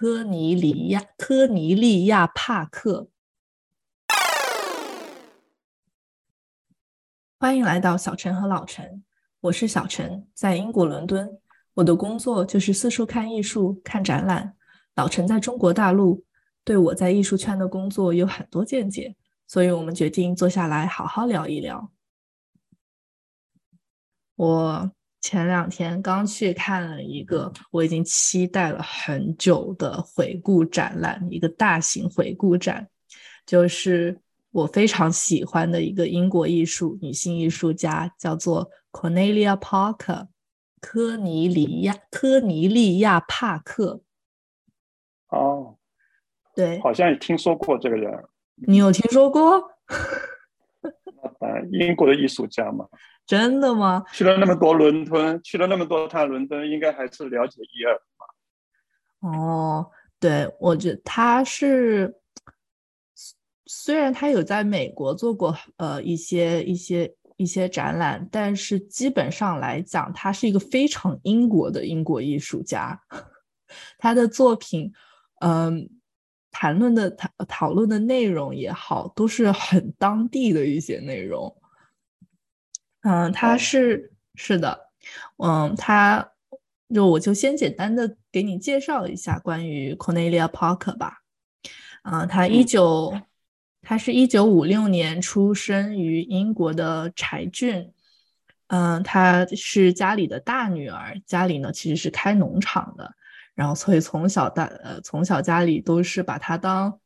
科尼里亚科尼利亚帕克。欢迎来到小陈和老陈，我是小陈，在英国伦敦。我的工作就是四处看艺术、看展览。老陈在中国大陆，对我在艺术圈的工作有很多见解，所以我们决定坐下来好好聊一聊。我前两天刚去看了一个我已经期待了很久的回顾展览，一个大型回顾展，就是我非常喜欢的一个英国艺术女性艺术家，叫做 Cornelia Parker。科尼里亚科尼利亚帕克，哦，对，好像也听说过这个人。你有听说过？呃，英国的艺术家嘛。真的吗？去了那么多伦敦，去了那么多趟伦敦，应该还是了解一二吧。哦，对，我觉得他是，虽然他有在美国做过呃一些一些。一些展览，但是基本上来讲，他是一个非常英国的英国艺术家。他的作品，嗯，谈论的讨讨论的内容也好，都是很当地的一些内容。嗯，他是是的，嗯，他就我就先简单的给你介绍一下关于 Cornelia Parker 吧。嗯，他一九。他是一九五六年出生于英国的柴郡，嗯，她是家里的大女儿，家里呢其实是开农场的，然后所以从小大呃从小家里都是把她当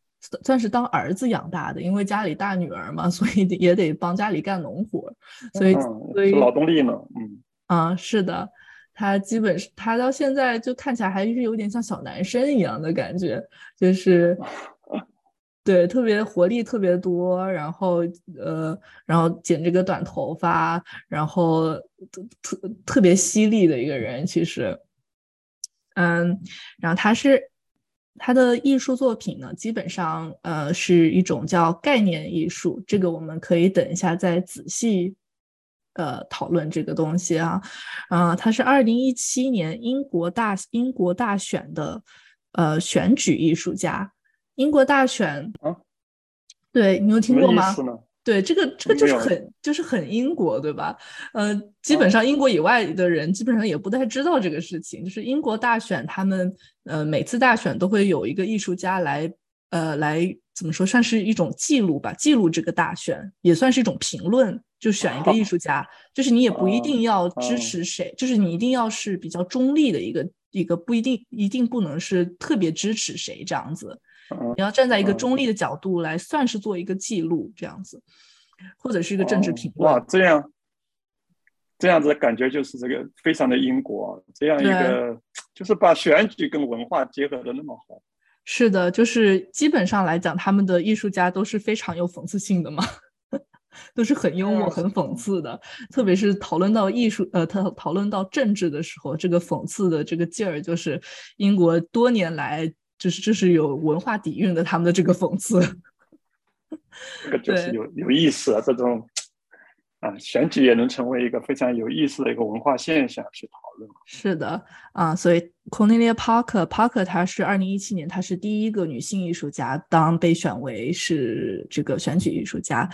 算是当儿子养大的，因为家里大女儿嘛，所以也得帮家里干农活，所以所以劳动力呢，嗯啊是的，他基本是他到现在就看起来还是有点像小男生一样的感觉，就是。对，特别活力特别多，然后呃，然后剪这个短头发，然后特特别犀利的一个人，其实，嗯，然后他是他的艺术作品呢，基本上呃是一种叫概念艺术，这个我们可以等一下再仔细呃讨论这个东西啊，啊，他是二零一七年英国大英国大选的呃选举艺术家。英国大选啊，对你有听过吗？对，这个这个就是很就是很英国，对吧？呃，基本上英国以外的人基本上也不太知道这个事情。就是英国大选，他们呃每次大选都会有一个艺术家来呃来怎么说，算是一种记录吧，记录这个大选，也算是一种评论。就选一个艺术家，就是你也不一定要支持谁，就是你一定要是比较中立的一个一个，不一定一定不能是特别支持谁这样子。你要站在一个中立的角度来，算是做一个记录这样子，或者是一个政治评论。哇，这样这样子的感觉就是这个非常的英国，这样一个就是把选举跟文化结合的那么好。是的，就是基本上来讲，他们的艺术家都是非常有讽刺性的嘛，都是很幽默、很讽刺的。特别是讨论到艺术，呃，讨讨论到政治的时候，这个讽刺的这个劲儿，就是英国多年来。就是这是有文化底蕴的，他们的这个讽刺，这个 就是有有意思啊！这种啊，选举也能成为一个非常有意思的一个文化现象去讨论。是的啊，所以 Cornelia Parker Parker 她是二零一七年，她是第一个女性艺术家当被选为是这个选举艺术家，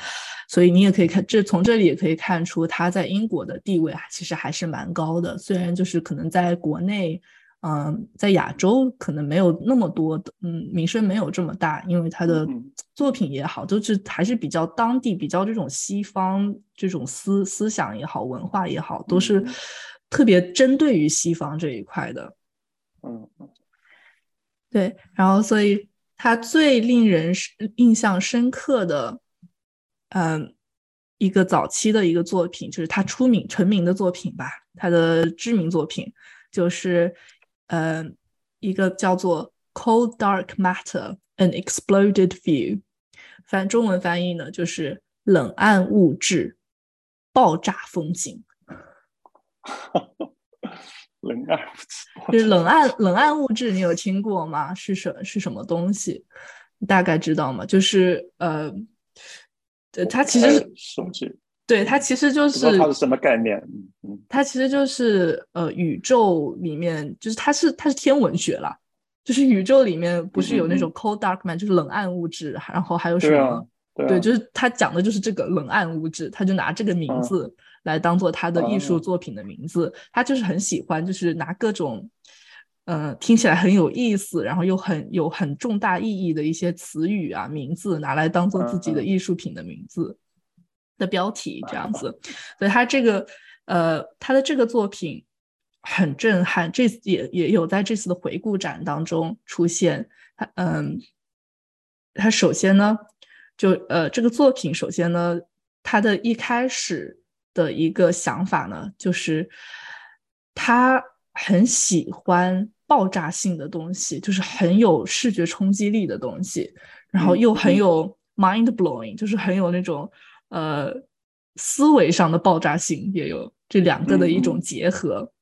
所以你也可以看这从这里也可以看出她在英国的地位其实还是蛮高的，虽然就是可能在国内。嗯，在亚洲可能没有那么多的，嗯，名声没有这么大，因为他的作品也好，都是还是比较当地、比较这种西方这种思思想也好、文化也好，都是特别针对于西方这一块的。嗯，对。然后，所以他最令人印象深刻的，嗯，一个早期的一个作品，就是他出名成名的作品吧，他的知名作品就是。呃，一个叫做 Cold Dark Matter: An Exploded View，翻中文翻译呢就是冷暗物质爆炸风景。冷暗物质，就是冷暗冷暗物质，你有听过吗？是什是什么东西？大概知道吗？就是呃，它其实是。对它其实就是它是什么概念？它其实就是呃宇宙里面就是它是它是天文学啦，就是宇宙里面不是有那种 cold dark man，就是冷暗物质，然后还有什么？对，就是他讲的就是这个冷暗物质，他就拿这个名字来当做他的艺术作品的名字。他就是很喜欢，就是拿各种，呃，听起来很有意思，然后又很有很重大意义的一些词语啊、名字，拿来当做自己的艺术品的名字的标题这样子。所以他这个，呃，他的这个作品很震撼，这次也也有在这次的回顾展当中出现。他，嗯，他首先呢。就呃，这个作品首先呢，他的一开始的一个想法呢，就是他很喜欢爆炸性的东西，就是很有视觉冲击力的东西，然后又很有 mind blowing，就是很有那种呃思维上的爆炸性，也有这两个的一种结合。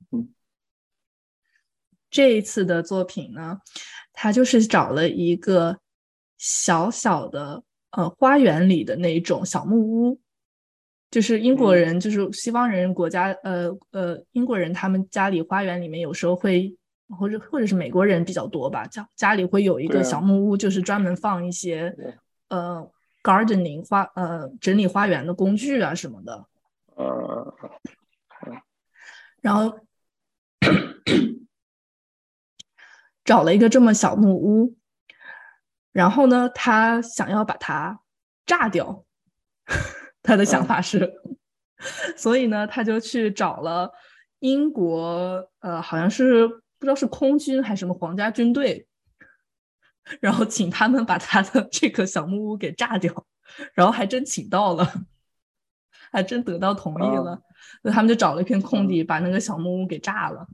这一次的作品呢，他就是找了一个小小的。呃，花园里的那种小木屋，就是英国人，就是西方人国家，呃呃，英国人他们家里花园里面有时候会，或者或者是美国人比较多吧，家家里会有一个小木屋，就是专门放一些呃 gardening 花呃整理花园的工具啊什么的。呃，然后 找了一个这么小木屋。然后呢，他想要把它炸掉，他的想法是，所以呢，他就去找了英国，呃，好像是不知道是空军还是什么皇家军队，然后请他们把他的这个小木屋给炸掉，然后还真请到了，还真得到同意了，那他们就找了一片空地，把那个小木屋给炸了。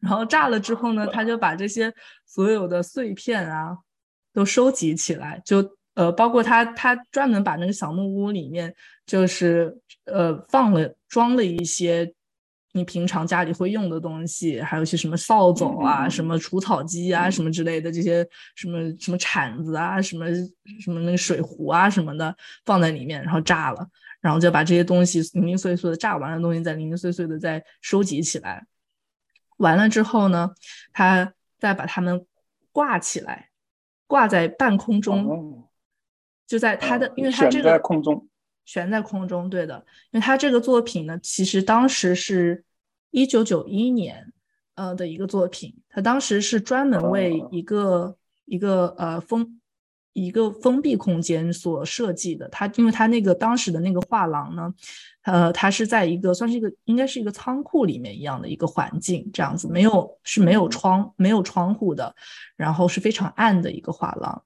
然后炸了之后呢，他就把这些所有的碎片啊都收集起来，就呃，包括他他专门把那个小木屋里面就是呃放了装了一些你平常家里会用的东西，还有一些什么扫帚啊、什么除草机啊、什么之类的这些什么什么铲子啊、什么什么那个水壶啊什么的放在里面，然后炸了，然后就把这些东西零零碎碎的炸完的东西再零零碎碎的再收集起来。完了之后呢，他再把它们挂起来，挂在半空中，就在他的，因为他这个悬在空中，悬在空中，对的，因为他这个作品呢，其实当时是一九九一年，呃的一个作品，他当时是专门为一个一个呃封。一个封闭空间所设计的，他因为他那个当时的那个画廊呢，呃，它是在一个算是一个应该是一个仓库里面一样的一个环境，这样子没有是没有窗没有窗户的，然后是非常暗的一个画廊，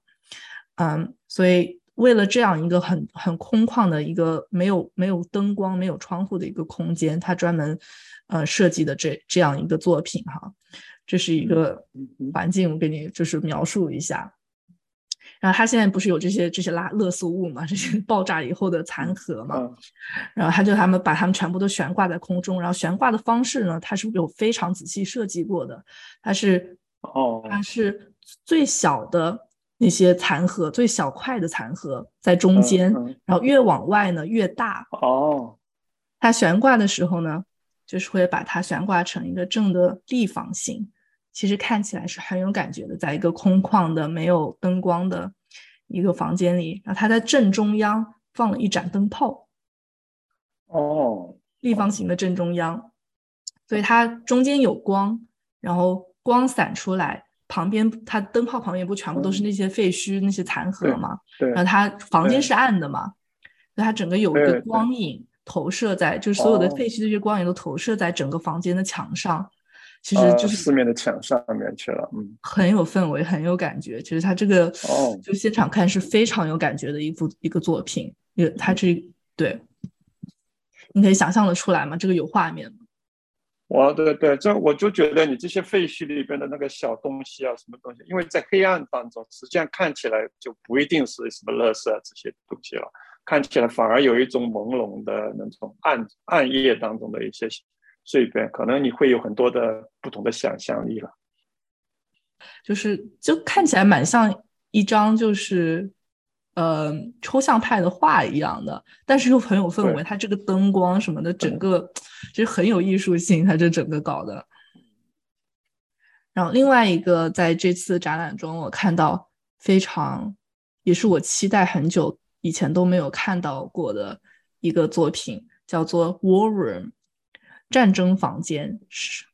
嗯，所以为了这样一个很很空旷的一个没有没有灯光没有窗户的一个空间，他专门呃设计的这这样一个作品哈，这是一个环境，我给你就是描述一下。然后他现在不是有这些这些垃垃圾物嘛，这些爆炸以后的残骸嘛，然后他就他们把他们全部都悬挂在空中，然后悬挂的方式呢，它是有非常仔细设计过的，它是哦，它是最小的那些残核，最小块的残核在中间，然后越往外呢越大哦，它悬挂的时候呢，就是会把它悬挂成一个正的立方形。其实看起来是很有感觉的，在一个空旷的、没有灯光的一个房间里，然后它在正中央放了一盏灯泡。哦，立方形的正中央，所以它中间有光，然后光散出来，旁边他灯泡旁边不全部都是那些废墟、那些残骸吗？对。然后他房间是暗的嘛，所以它整个有一个光影投射在，就是所有的废墟这些光影都投射在整个房间的墙上。其实就是四面的墙上面去了，嗯，很有氛围，很有感觉。其实他这个哦，就现场看是非常有感觉的一幅一个作品。也，他这对，你可以想象的出来吗？这个有画面吗？我对对，这我就觉得你这些废墟里边的那个小东西啊，什么东西，因为在黑暗当中，实际上看起来就不一定是什么乐色啊这些东西了，看起来反而有一种朦胧的那种暗暗夜当中的一些。碎片可能你会有很多的不同的想象力了，就是就看起来蛮像一张就是呃抽象派的画一样的，但是又很有氛围。它这个灯光什么的，整个其实很有艺术性。它这整个搞的，然后另外一个在这次展览中，我看到非常也是我期待很久以前都没有看到过的一个作品，叫做《War Room》战争房间，是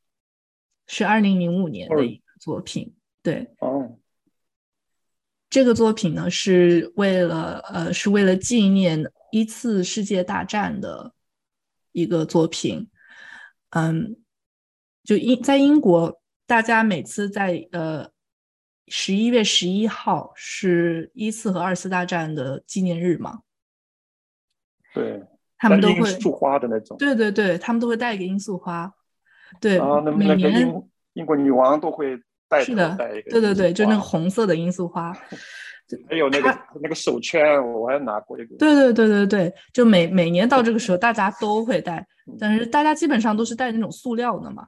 是二零零五年的一个作品。对，哦，这个作品呢是为了呃是为了纪念一次世界大战的一个作品。嗯，就英在英国，大家每次在呃十一月十一号是一次和二次大战的纪念日嘛？对，他们都会罂粟花的那种。对对对，他们都会带一个罂粟花。对，啊，那每那个年英英国女王都会带是的对对对，就那个。红色的罂粟花。还有那个那个手圈，我还拿过一个。对对对对对，就每每年到这个时候，大家都会戴，但是大家基本上都是戴那种塑料的嘛，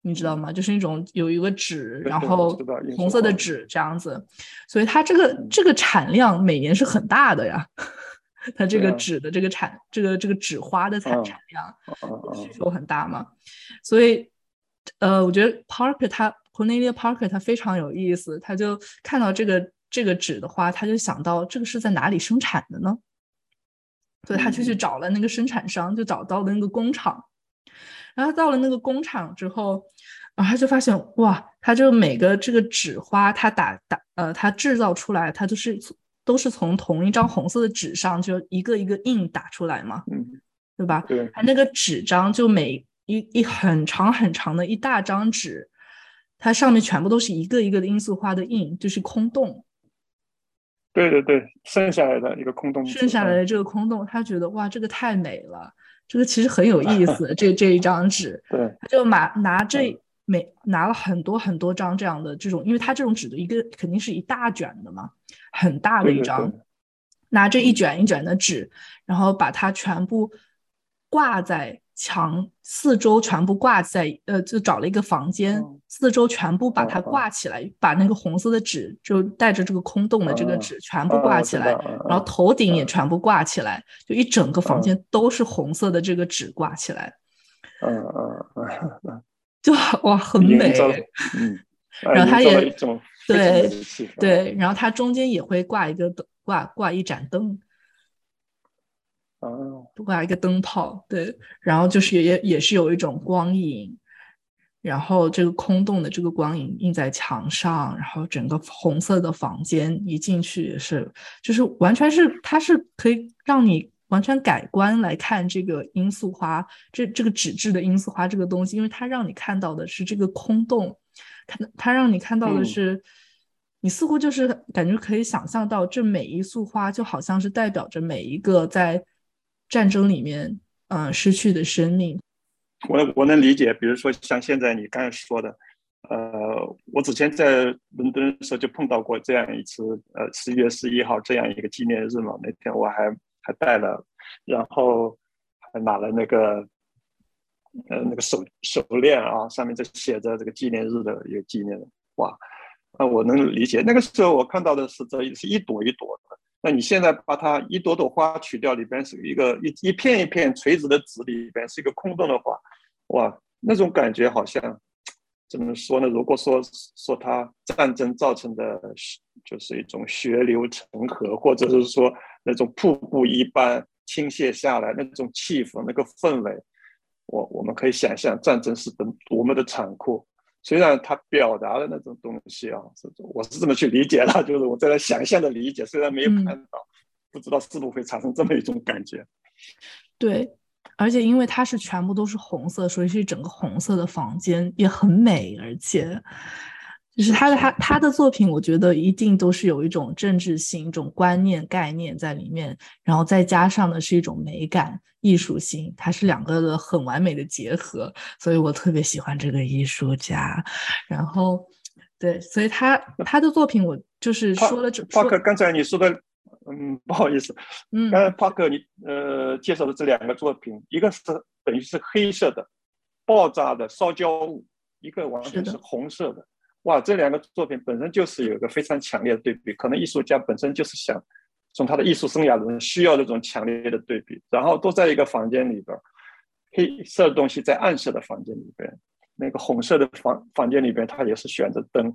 你知道吗？就是那种有一个纸，然后红色的纸这样子，所以它这个这个产量每年是很大的呀，它这个纸的这个产这个这个纸花的产嗯产量需求很大嘛，所以呃，我觉得 Parker 他 Cornelia Parker 他非常有意思，他就看到这个这个纸的话，他就想到这个是在哪里生产的呢？所以他就去嗯找了那个生产商，就找到了那个工厂。然后他到了那个工厂之后，然后他就发现哇，他就每个这个纸花，它打打呃，它制造出来，它就是都是从同一张红色的纸上就一个一个印打出来嘛，嗯，对吧？对，它那个纸张就每一一很长很长的一大张纸，它上面全部都是一个一个的罂粟花的印，就是空洞。对对对，剩下来的一个空洞。剩下来的这个空洞，他觉得哇，这个太美了，这个其实很有意思。这 这一张纸，对，他就拿拿这每拿了很多很多张这样的这种，因为它这种纸的一个肯定是一大卷的嘛，很大的一张，对拿这一卷一卷的纸，然后把它全部挂在墙四周，全部挂在呃，就找了一个房间，嗯四周全部把它挂起来，把那个红色的纸就带着这个空洞的这个嗯纸全部挂起来，然后头顶也嗯。全部挂起来，就一整个房嗯。间都是红色的这个纸挂起来，嗯嗯。嗯嗯，就哇很美。嗯，然后它也对对，然后它中间也会挂一个灯，挂挂一盏灯，哦，挂一个灯泡，对，然后就是也也是有一种光影，然后这个空洞的这个光影映在墙上，然后整个红色的房间一进去也是，就是完全是它是可以让你完全改观来看这个罂粟花，这这个纸质的罂粟花这个东西，因为它让你看到的是这个空洞，看它让你看到的嗯是。你似乎就是感觉可以想象到，这每一束花就好像是代表着每一个在战争里面，嗯、失去的生命。我我能理解，比如说像现在你刚才说的，呃，我之前在伦敦的时候就碰到过这样一次，呃，十一月十一号这样一个纪念日嘛，那天我还还带了，然后还拿了那个，呃，那个手手链啊，上面就写着这个纪念日的一个纪念，哇，啊，我能理解。那个时候我看到的是这是一朵一朵的，那你现在把它一朵朵花取掉，里边是一个一一片一片垂直的纸，里边是一个空洞的花，哇，那种感觉好像怎么说呢？如果说说它战争造成的就是一种血流成河，或者是说那种瀑布一般倾泻下来那种气氛、那个氛围，我我们可以想象战争是多多么的残酷。虽然他表达的那种东西啊，是我是这么去理解的，就是我在那想象的理解，虽然没有嗯看到，不知道是不是会产生这么一种感觉。对，而且因为它是全部都是红色，所以是整个红色的房间也很美，而且就是他的他他的作品，我觉得一定都是有一种政治性、一种观念概念在里面，然后再加上的是一种美感、艺术性，它是两个的很完美的结合，所以我特别喜欢这个艺术家。然后，对，所以他他的作品，我就是说了这说帕克，刚才你说的，嗯，不好意思，嗯刚才帕克你呃介绍的这两个作品，一个是等于是黑色的爆炸的烧焦物，一个完全是红色的。哇，这两个作品本身就是有一个非常强烈的对比，可能艺术家本身就是想从他的艺术生涯中需要这种强烈的对比，然后都在一个房间里边，黑色的东西在暗色的房间里边，那个红色的房房间里边，它也是选着灯，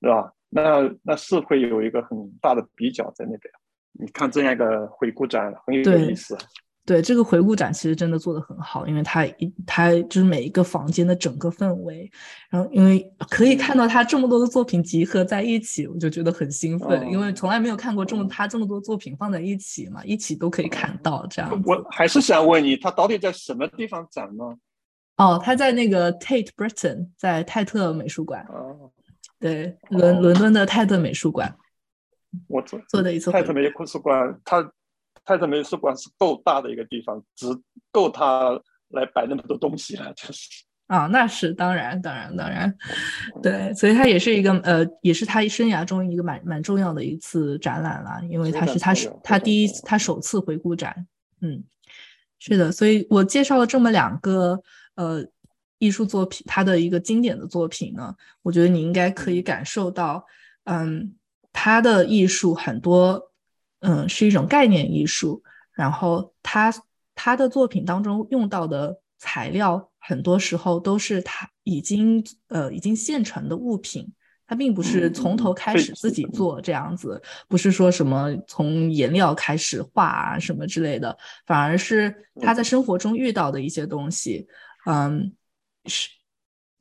是吧？那那是会有一个很大的比较在那边。你看这样一个回顾展很有意思。对这个回顾展其实真的做得很好，因为它一它就是每一个房间的整个氛围，然后因为可以看到他这么多的作品集合在一起，我就觉得很兴奋，因为从来没有看过这么他这么多作品放在一起嘛，一起都可以看到这样。我还是想问你，他到底在什么地方展呢？哦，他在那个 Tate Britain，在泰特美术馆。哦，对，伦伦敦的泰特美术馆。我做做的一次泰特美术馆，它。泰特美术馆是够大的一个地方，只够他来摆那么多东西了，就是啊，那是当然，当然，当然，对，所以它也是一个呃，也是他生涯中一个蛮蛮重要的一次展览了，因为他是他是他第一他首次回顾展，嗯，是的，所以我介绍了这么两个呃艺术作品，他的一个经典的作品呢，我觉得你应该可以感受到，嗯，他的艺术很多。嗯，是一种概念艺术。然后他他的作品当中用到的材料，很多时候都是他已经呃已经现成的物品，他并不是从头开始自己做这样子，不是说什么从颜料开始画啊什么之类的，反而是他在生活中遇到的一些东西。嗯，是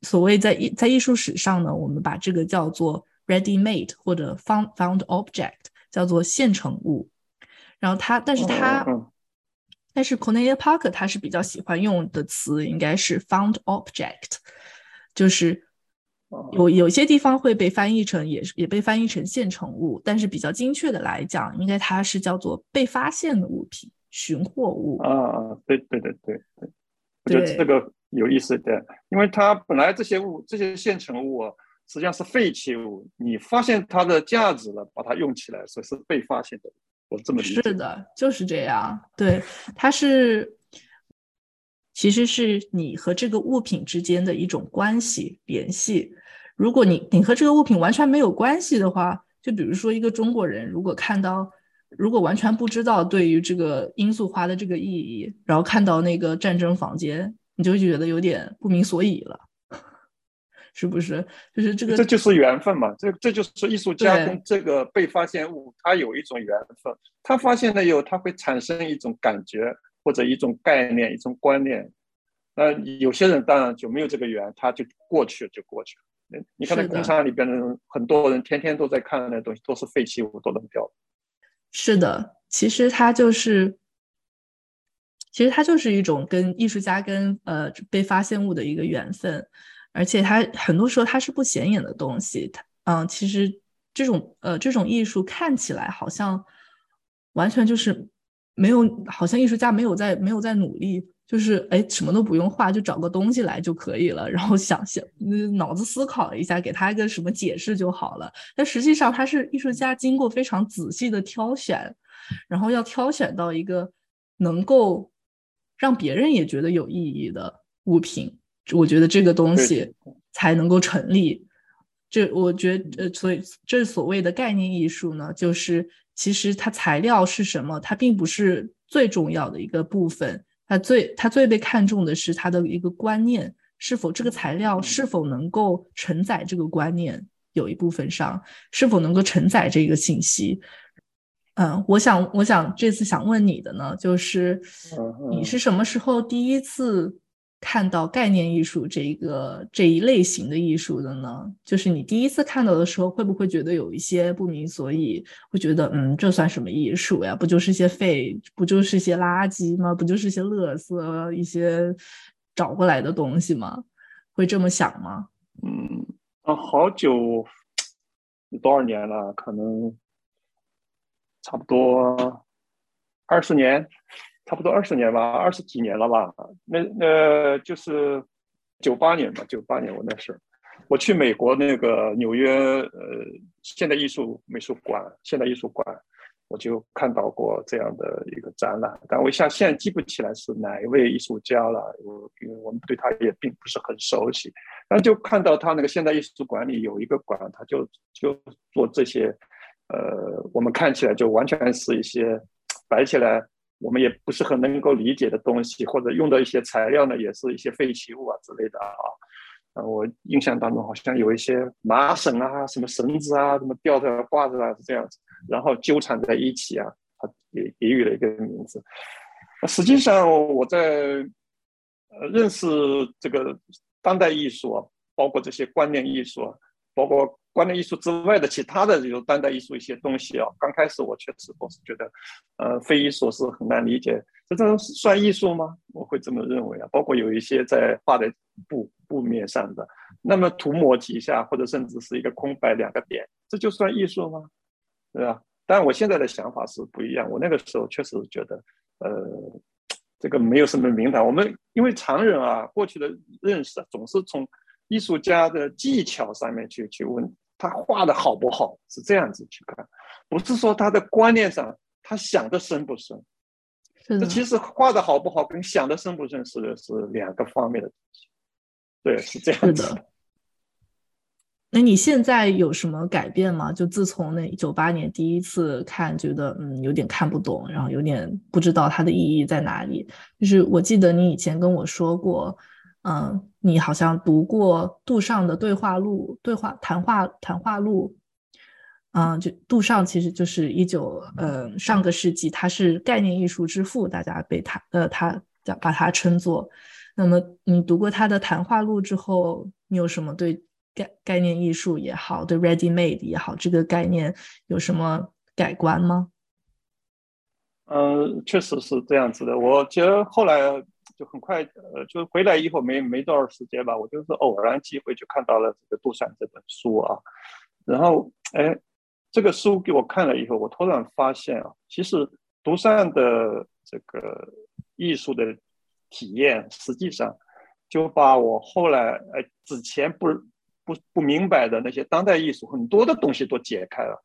所谓在艺在艺术史上呢，我们把这个叫做 ready made 或者 found found object。叫做现成物，然后他，但是他，但是 Cornelia Parker 他是比较喜欢用的词，应该是 found object，就是有有些地方会被翻译成，也是也被翻译成现成物，但是比较精确的来讲，应该它是叫做被发现的物品、寻获物。啊，对对对对对，我觉得这个有意思的，因为它本来这些物，这些现成物。实际上是废弃物，你发现它的价值了，把它用起来，所以是被发现的。我这么理解。是的，就是这样。对，它是，其实是你和这个物品之间的一种关系联系。如果你你和这个物品完全没有关系的话，就比如说一个中国人，如果看到，如果完全不知道对于这个罂粟花的这个意义，然后看到那个战争房间，你就觉得有点不明所以了。是不是？就是这个，这就是缘分嘛。这这就是艺术家跟这个被发现物，他有一种缘分。他发现了以后，他会产生一种感觉或者一种概念、一种观念。那有些人当然就没有这个缘，他就过去了，就过去了。你看那工厂里边的人，很多人天天都在看那东西，都是废弃物，都扔掉。是的，其实它就是，其实它就是一种跟艺术家跟呃被发现物的一个缘分。而且它很多时候它是不显眼的东西，它嗯，其实这种呃这种艺术看起来好像完全就是没有，好像艺术家没有在没有在努力，就是哎什么都不用画，就找个东西来就可以了，然后想想脑子思考一下，给他一个什么解释就好了。但实际上他是艺术家经过非常仔细的挑选，然后要挑选到一个能够让别人也觉得有意义的物品。我觉得这个东西才能够成立。这我觉得，呃，所以这所谓的概念艺术呢，就是其实它材料是什么，它并不是最重要的一个部分。它最它最被看重的是它的一个观念，是否这个材料是否能够承载这个观念，有一部分上是否能够承载这个信息。嗯，我想，我想这次想问你的呢，就是你是什么时候第一次？看到概念艺术这一个这一类型的艺术的呢，就是你第一次看到的时候，会不会觉得有一些不明所以？会觉得，嗯，这算什么艺术呀？不就是些废，不就是些垃圾吗？不就是些垃圾，一些找过来的东西吗？会这么想吗？嗯，啊，好久，多少年了？可能差不多二十年。差不多二十年吧，二十几年了吧？那那就是九八年吧，九八年我那是我去美国那个纽约呃现代艺术美术馆，现代艺术馆，我就看到过这样的一个展览，但我一下现在记不起来是哪一位艺术家了，我因为我们对他也并不是很熟悉，但就看到他那个现代艺术馆里有一个馆，他就就做这些，呃，我们看起来就完全是一些摆起来。我们也不是很能够理解的东西，或者用的一些材料呢，也是一些废弃物啊之类的啊。啊，我印象当中好像有一些麻绳啊、什么绳子啊、什么吊着挂着啊是这样子，然后纠缠在一起啊，他也给予了一个名字。实际上我在呃认识这个当代艺术啊，包括这些观念艺术啊，包括观念艺术之外的其他的这种当代艺术一些东西啊，刚开始我确实我是觉得，呃，非遗所是很难理解。这种算艺术吗？我会这么认为啊。包括有一些在画的布布面上的，那么涂抹几下，或者甚至是一个空白两个点，这就算艺术吗？对吧？但我现在的想法是不一样。我那个时候确实觉得，呃，这个没有什么名堂。我们因为常人啊，过去的认识总是从艺术家的技巧上面去去问他画的好不好，是这样子去看，不是说他的观念上他想的深不深。这其实画的好不好，跟想的深不深是是两个方面的东西。对，是这样子。那你现在有什么改变吗？就自从那九八年第一次看，觉得嗯有点看不懂，然后有点不知道它的意义在哪里。就是我记得你以前跟我说过，嗯，你好像读过杜尚的对话录、对话谈话谈话录。嗯，就杜尚其实就是一九呃上个世纪，他是概念艺术之父，大家被他呃他叫把他称作。那么你读过他的谈话录之后，你有什么对概概念艺术也好，对 ready made 也好这个概念有什么改观吗？嗯，确实是这样子的。我觉得后来就很快呃，就回来以后没没多少时间吧，我就是偶然机会就看到了这个杜尚这本书啊，然后哎。这个书给我看了以后，我突然发现啊，其实独善的这个艺术的体验，实际上就把我后来呃之前不不不明白的那些当代艺术很多的东西都解开了。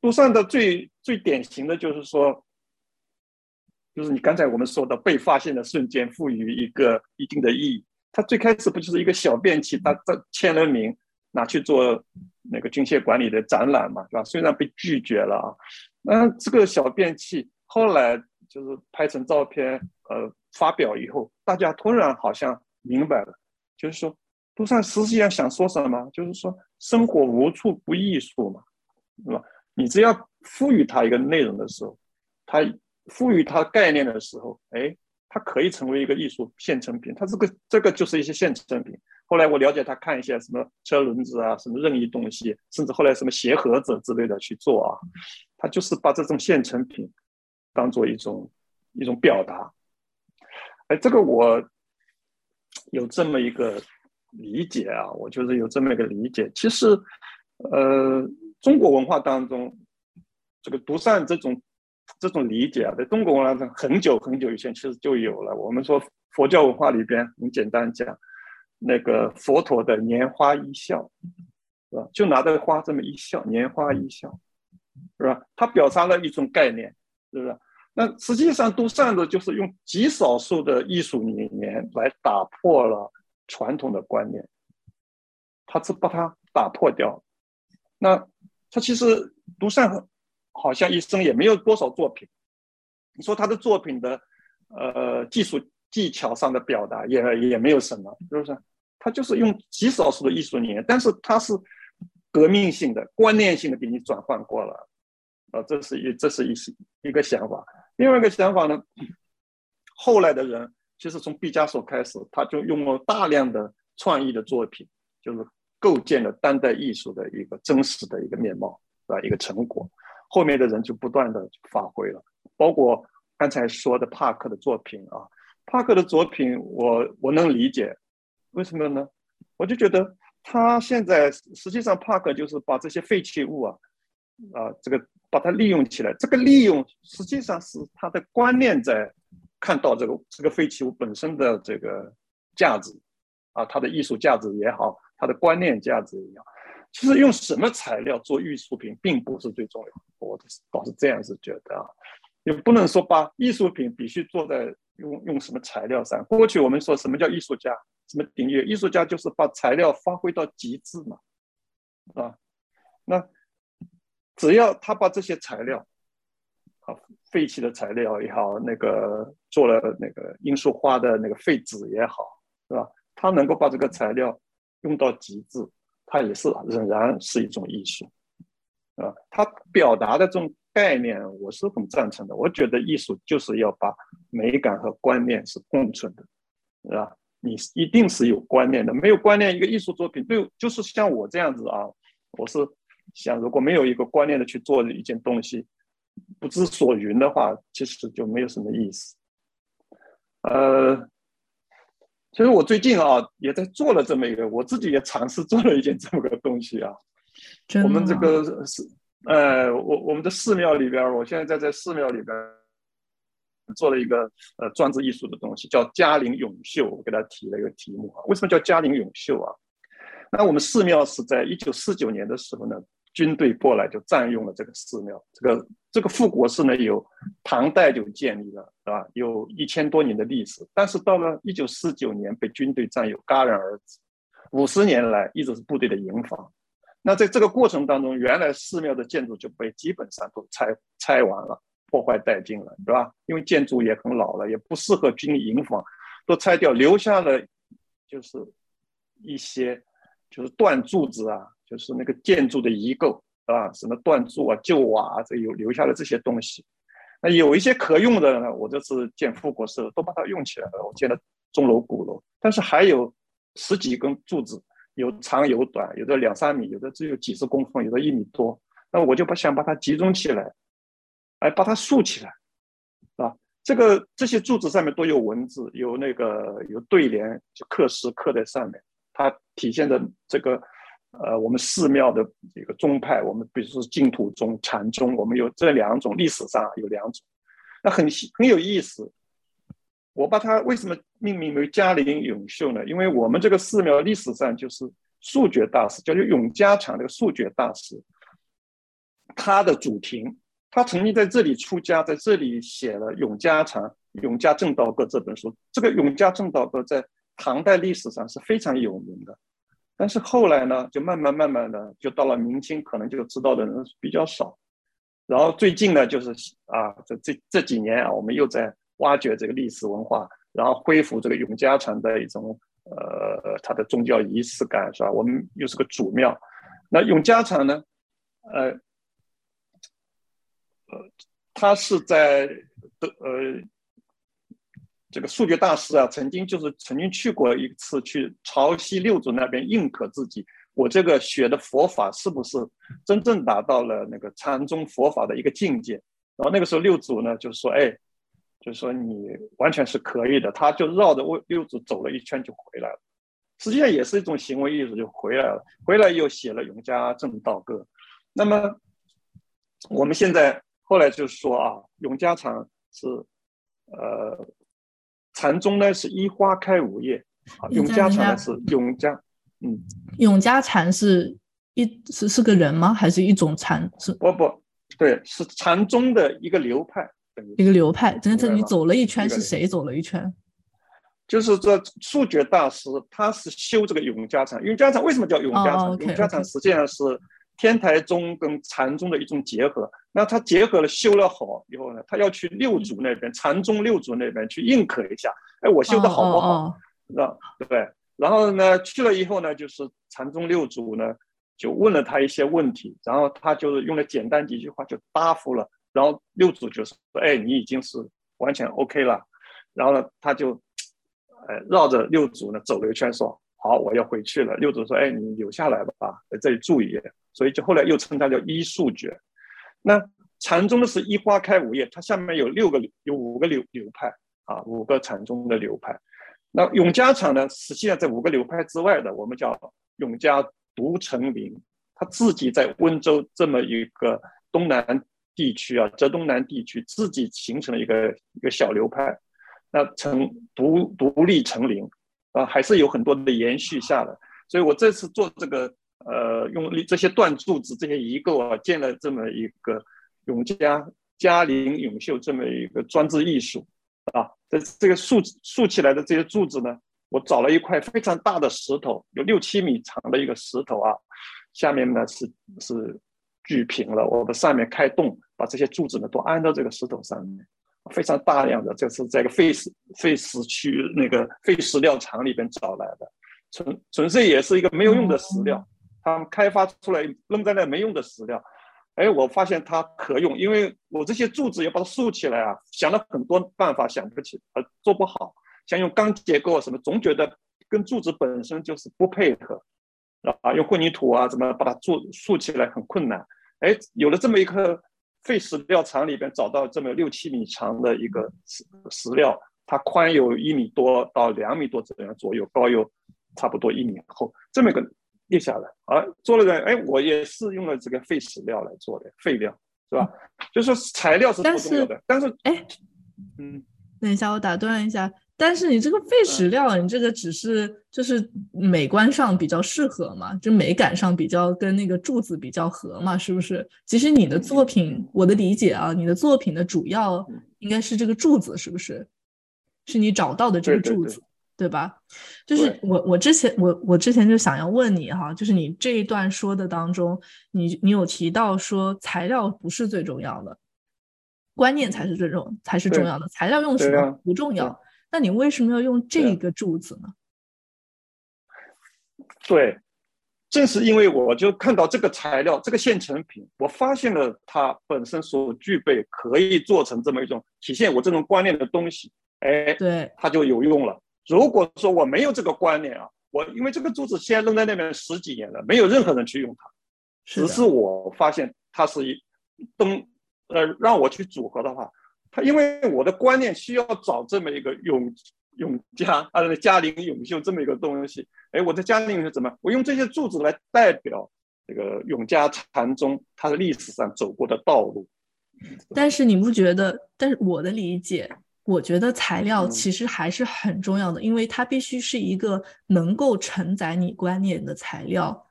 杜尚的最最典型的就是说，就是你刚才我们说的被发现的瞬间赋予一个一定的意义。他最开始不就是一个小便器，他他签了名。拿去做那个军械管理的展览嘛，是吧？虽然被拒绝了啊，那这个小便器后来就是拍成照片，呃，发表以后，大家突然好像明白了，就是说，杜尚实际上想说什么？就是说，生活无处不艺术嘛，是吧？你只要赋予它一个内容的时候，它赋予它概念的时候，哎，它可以成为一个艺术现成品。它这个这个就是一些现成品。后来我了解他看一些什么车轮子啊，什么任意东西，甚至后来什么鞋盒子之类的去做啊，他就是把这种现成品当做一种一种表达。哎，这个我有这么一个理解啊，我就是有这么一个理解。其实，呃，中国文化当中，这个独善这种这种理解啊，在中国文化中很久很久以前其实就有了。我们说佛教文化里边，很简单讲。那个佛陀的拈花一笑，是吧？就拿着花这么一笑，拈花一笑，是吧？它表达了一种概念，是不是？那实际上，杜善的就是用极少数的艺术语言来打破了传统的观念，他是把它打破掉。那他其实杜善好像一生也没有多少作品，你说他的作品的呃技术。技巧上的表达也也没有什么，是不是？他就是用极少数的艺术语言，但是他是革命性的、观念性的给你转换过了，啊，这是一这是一些一个想法。另外一个想法呢，后来的人其实从毕加索开始，他就用了大量的创意的作品，就是构建了当代艺术的一个真实的一个面貌，啊？一个成果。后面的人就不断的发挥了，包括刚才说的帕克的作品啊。帕克的作品，我我能理解，为什么呢？我就觉得他现在实际上帕克就是把这些废弃物啊，啊，这个把它利用起来。这个利用实际上是他的观念在看到这个这个废弃物本身的这个价值啊，它的艺术价值也好，它的观念价值也好。其实用什么材料做艺术品并不是最重要的，我倒是这样子觉得啊，也不能说把艺术品必须做在。用用什么材料上？过去我们说什么叫艺术家？什么定义？艺术家就是把材料发挥到极致嘛，啊，那只要他把这些材料，啊，废弃的材料也好，那个做了那个罂粟花的那个废纸也好，是吧？他能够把这个材料用到极致，它也是仍然是一种艺术，啊，它表达的这种概念我是很赞成的。我觉得艺术就是要把美感和观念是共存的，是吧？你一定是有观念的，没有观念，一个艺术作品对，就是像我这样子啊，我是想，如果没有一个观念的去做一件东西，不知所云的话，其实就没有什么意思。呃，其实我最近啊，也在做了这么一个，我自己也尝试做了一件这么个东西啊。我们这个是，呃，我我们的寺庙里边，我现在在在寺庙里边。做了一个呃装置艺术的东西，叫嘉陵永秀。我给他提了一个题目啊，为什么叫嘉陵永秀啊？那我们寺庙是在一九四九年的时候呢，军队过来就占用了这个寺庙。这个这个护国寺呢，有唐代就建立了，是吧？有一千多年的历史。但是到了一九四九年被军队占有，戛然而止。五十年来一直是部队的营房。那在这个过程当中，原来寺庙的建筑就被基本上都拆拆完了。破坏殆尽了，对吧？因为建筑也很老了，也不适合军营房，都拆掉，留下了就是一些就是断柱子啊，就是那个建筑的遗构啊，什么断柱啊、旧瓦啊，这有留下了这些东西。那有一些可用的呢，我这次建复国时都把它用起来了，我建了钟楼、鼓楼。但是还有十几根柱子，有长有短，有的两三米，有的只有几十公分，有的一米多。那我就把想把它集中起来。哎把它竖起来，啊，这个这些柱子上面都有文字，有那个有对联，就刻诗刻在上面，它体现的这个，呃，我们寺庙的这个宗派，我们比如说净土宗、禅宗，我们有这两种，历史上有两种，那很很有意思。我把它为什么命名为嘉陵永秀呢？因为我们这个寺庙历史上就是素觉大师，叫做永嘉场这个素觉大师，他的主庭。他曾经在这里出家，在这里写了《永嘉禅》《永嘉正道歌》这本书。这个《永嘉正道歌》在唐代历史上是非常有名的，但是后来呢，就慢慢慢慢的，就到了明清，可能就知道的人比较少。然后最近呢，就是啊，这这这几年啊，我们又在挖掘这个历史文化，然后恢复这个永嘉禅的一种呃，它的宗教仪式感，是吧？我们又是个主庙，那永嘉禅呢，呃。呃，他是在的呃，这个数学大师啊，曾经就是曾经去过一次去潮汐六祖那边认可自己，我这个学的佛法是不是真正达到了那个禅宗佛法的一个境界？然后那个时候六祖呢就说：“哎，就说你完全是可以的。”他就绕着六祖走了一圈就回来了，实际上也是一种行为艺术，就回来了。回来又写了《永嘉正道歌》。那么我们现在。后来就说啊，永嘉禅是，呃，禅宗呢是一花开五叶，永嘉禅是永嘉，嗯，永嘉禅是一是是个人吗？还是一种禅？是不不，对，是禅宗的一个流派，一个流派。真的，你走了一圈，是谁走了一圈？就是这数觉大师，他是修这个永嘉禅。永嘉禅为什么叫永嘉禅？永嘉禅实际上是。天台宗跟禅宗的一种结合，那他结合了修了好以后呢，他要去六祖那边，禅宗六祖那边去认可一下，哎，我修的好不好？那对不对？然后呢，去了以后呢，就是禅宗六祖呢就问了他一些问题，然后他就是用了简单几句话就答复了，然后六祖就说，哎，你已经是完全 OK 了，然后呢，他就，哎，绕着六祖呢走了一圈，说，好，我要回去了。六祖说，哎，你留下来吧，在这里住一夜。所以就后来又称它叫一树觉。那禅宗的是一花开五叶，它下面有六个有五个流流派啊，五个禅宗的流派。那永嘉禅呢，实际上在五个流派之外的，我们叫永嘉独成林，他自己在温州这么一个东南地区啊，浙东南地区自己形成了一个一个小流派，那成独独立成林啊，还是有很多的延续下来。所以我这次做这个。呃，用这些断柱子、这些遗构啊，建了这么一个永嘉嘉陵永秀这么一个装置艺术啊。这这个竖竖起来的这些柱子呢，我找了一块非常大的石头，有六七米长的一个石头啊，下面呢是是锯平了，我们上面开洞，把这些柱子呢都安到这个石头上面，非常大量的，这是在一个废石废石区那个废石料厂里边找来的。纯纯粹也是一个没有用的石料，他们开发出来扔在那没用的石料。哎，我发现它可用，因为我这些柱子要把它竖起来啊，想了很多办法，想不起，呃，做不好。像用钢结构什么，总觉得跟柱子本身就是不配合，啊，用混凝土啊怎么把它做竖起来很困难。哎，有了这么一颗废石料厂里边找到这么六七米长的一个石石料，它宽有一米多到两米多这样左右，高有差不多一米厚，这么一个。立下来啊，做了个哎，我也是用了这个废石料来做的废料，是吧？就是材料是不重要的，但是哎，嗯，等一下，我打断一下，但是你这个废石料，你这个只是就是美观上比较适合嘛，就美感上比较跟那个柱子比较合嘛，是不是？其实你的作品，我的理解啊，你的作品的主要应该是这个柱子，是不是？是你找到的这个柱子。对吧？就是我，我之前我我之前就想要问你哈，就是你这一段说的当中，你你有提到说材料不是最重要的，观念才是最重才是重要的，材料用什么不重要。那你为什么要用这个柱子呢？对，正是因为我就看到这个材料，这个现成品，我发现了它本身所具备可以做成这么一种体现我这种观念的东西，哎，对，它就有用了。如果说我没有这个观念啊，我因为这个柱子现在扔在那边十几年了，没有任何人去用它，只是我发现它是一灯，呃，让我去组合的话，它因为我的观念需要找这么一个永永嘉啊，嘉陵永秀这么一个东西，哎，我的嘉陵永秀怎么？我用这些柱子来代表这个永嘉禅宗它的历史上走过的道路。但是你不觉得？但是我的理解。我觉得材料其实还是很重要的，因为它必须是一个能够承载你观念的材料。